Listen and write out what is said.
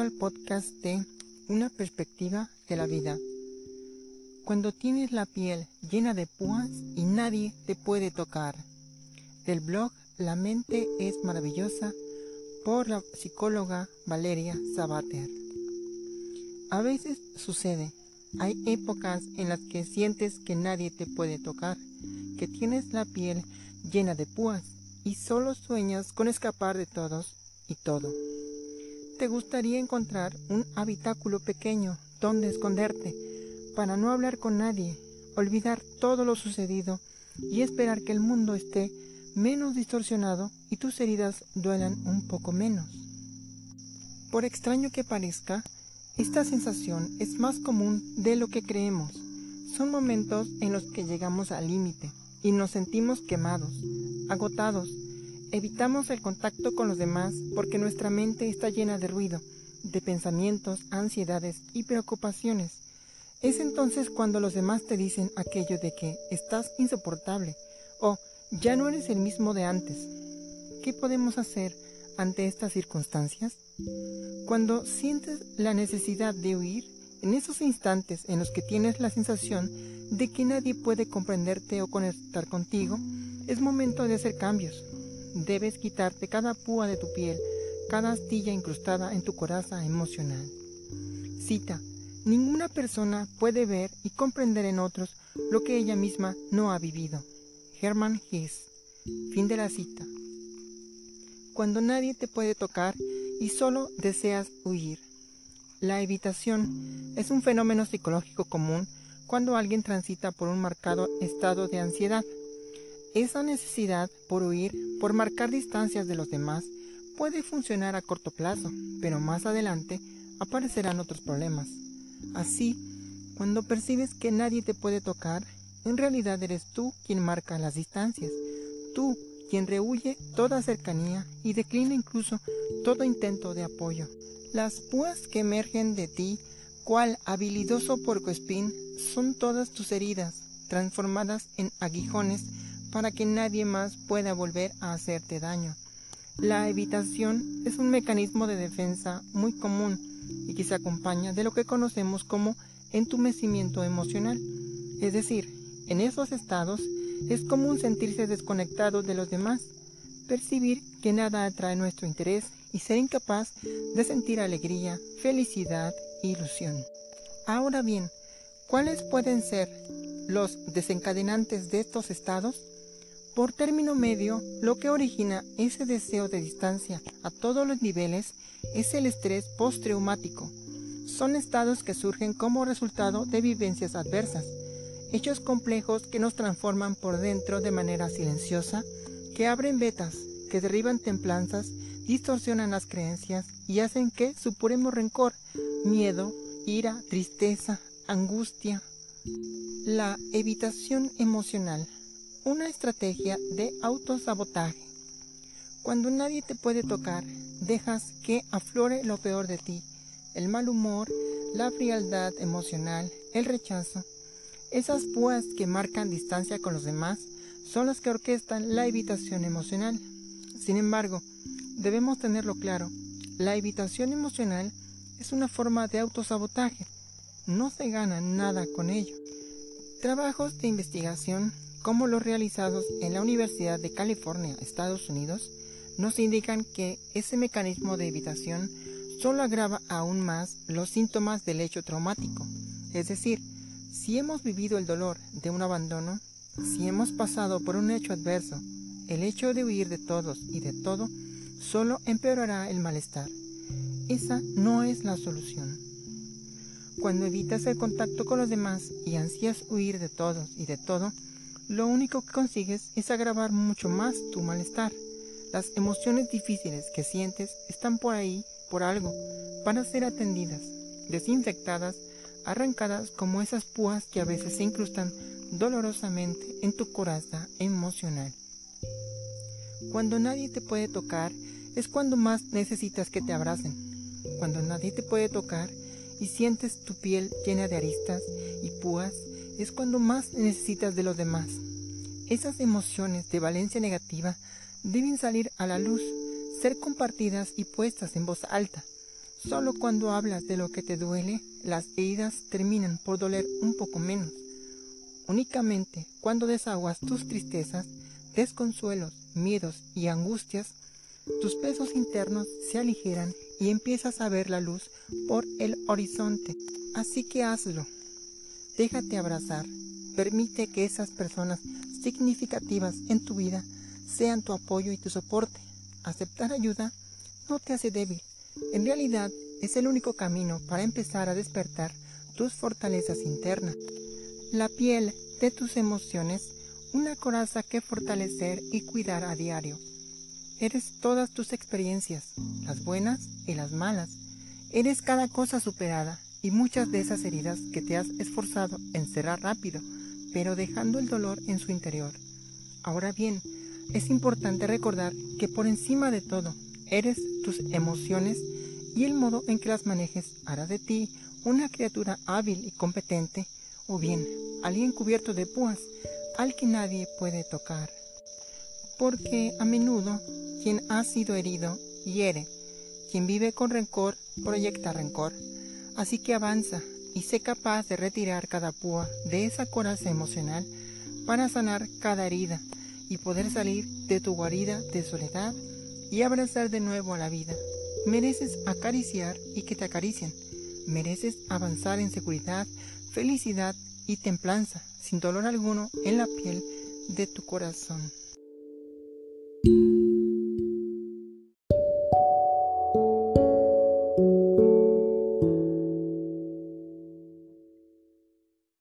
al podcast de Una perspectiva de la vida. Cuando tienes la piel llena de púas y nadie te puede tocar. Del blog La mente es maravillosa por la psicóloga Valeria Sabater. A veces sucede, hay épocas en las que sientes que nadie te puede tocar, que tienes la piel llena de púas y solo sueñas con escapar de todos y todo te gustaría encontrar un habitáculo pequeño donde esconderte, para no hablar con nadie, olvidar todo lo sucedido y esperar que el mundo esté menos distorsionado y tus heridas duelan un poco menos. Por extraño que parezca, esta sensación es más común de lo que creemos. Son momentos en los que llegamos al límite y nos sentimos quemados, agotados, Evitamos el contacto con los demás porque nuestra mente está llena de ruido, de pensamientos, ansiedades y preocupaciones. Es entonces cuando los demás te dicen aquello de que estás insoportable o ya no eres el mismo de antes. ¿Qué podemos hacer ante estas circunstancias? Cuando sientes la necesidad de huir, en esos instantes en los que tienes la sensación de que nadie puede comprenderte o conectar contigo, es momento de hacer cambios, debes quitarte cada púa de tu piel, cada astilla incrustada en tu coraza emocional. Cita. Ninguna persona puede ver y comprender en otros lo que ella misma no ha vivido. Hermann Hesse. Fin de la cita. Cuando nadie te puede tocar y solo deseas huir. La evitación es un fenómeno psicológico común cuando alguien transita por un marcado estado de ansiedad esa necesidad por huir, por marcar distancias de los demás, puede funcionar a corto plazo, pero más adelante aparecerán otros problemas. Así, cuando percibes que nadie te puede tocar, en realidad eres tú quien marca las distancias, tú quien rehuye toda cercanía y declina incluso todo intento de apoyo. Las púas que emergen de ti, cual habilidoso porcoespín, son todas tus heridas, transformadas en aguijones para que nadie más pueda volver a hacerte daño. La evitación es un mecanismo de defensa muy común y que se acompaña de lo que conocemos como entumecimiento emocional. Es decir, en esos estados es común sentirse desconectado de los demás, percibir que nada atrae nuestro interés y ser incapaz de sentir alegría, felicidad ilusión. Ahora bien, ¿cuáles pueden ser los desencadenantes de estos estados? Por término medio, lo que origina ese deseo de distancia a todos los niveles es el estrés postraumático. Son estados que surgen como resultado de vivencias adversas, hechos complejos que nos transforman por dentro de manera silenciosa, que abren vetas, que derriban templanzas, distorsionan las creencias y hacen que supuremos rencor, miedo, ira, tristeza, angustia. La evitación emocional una estrategia de autosabotaje. Cuando nadie te puede tocar, dejas que aflore lo peor de ti, el mal humor, la frialdad emocional, el rechazo. Esas púas que marcan distancia con los demás son las que orquestan la evitación emocional. Sin embargo, debemos tenerlo claro, la evitación emocional es una forma de autosabotaje. No se gana nada con ello. Trabajos de investigación como los realizados en la Universidad de California, Estados Unidos, nos indican que ese mecanismo de evitación solo agrava aún más los síntomas del hecho traumático. Es decir, si hemos vivido el dolor de un abandono, si hemos pasado por un hecho adverso, el hecho de huir de todos y de todo solo empeorará el malestar. Esa no es la solución. Cuando evitas el contacto con los demás y ansías huir de todos y de todo, lo único que consigues es agravar mucho más tu malestar. Las emociones difíciles que sientes están por ahí, por algo, para ser atendidas, desinfectadas, arrancadas como esas púas que a veces se incrustan dolorosamente en tu coraza emocional. Cuando nadie te puede tocar es cuando más necesitas que te abracen. Cuando nadie te puede tocar y sientes tu piel llena de aristas y púas, es cuando más necesitas de los demás. Esas emociones de valencia negativa deben salir a la luz, ser compartidas y puestas en voz alta. Solo cuando hablas de lo que te duele, las heridas terminan por doler un poco menos. Únicamente cuando desaguas tus tristezas, desconsuelos, miedos y angustias, tus pesos internos se aligeran y empiezas a ver la luz por el horizonte. Así que hazlo. Déjate abrazar. Permite que esas personas significativas en tu vida sean tu apoyo y tu soporte. Aceptar ayuda no te hace débil. En realidad es el único camino para empezar a despertar tus fortalezas internas. La piel de tus emociones, una coraza que fortalecer y cuidar a diario. Eres todas tus experiencias, las buenas y las malas. Eres cada cosa superada y muchas de esas heridas que te has esforzado en cerrar rápido, pero dejando el dolor en su interior. Ahora bien, es importante recordar que por encima de todo, eres tus emociones y el modo en que las manejes hará de ti una criatura hábil y competente, o bien alguien cubierto de púas al que nadie puede tocar. Porque a menudo quien ha sido herido hiere. Quien vive con rencor proyecta rencor. Así que avanza y sé capaz de retirar cada púa de esa coraza emocional para sanar cada herida y poder salir de tu guarida de soledad y abrazar de nuevo a la vida. Mereces acariciar y que te acaricien. Mereces avanzar en seguridad, felicidad y templanza, sin dolor alguno en la piel de tu corazón.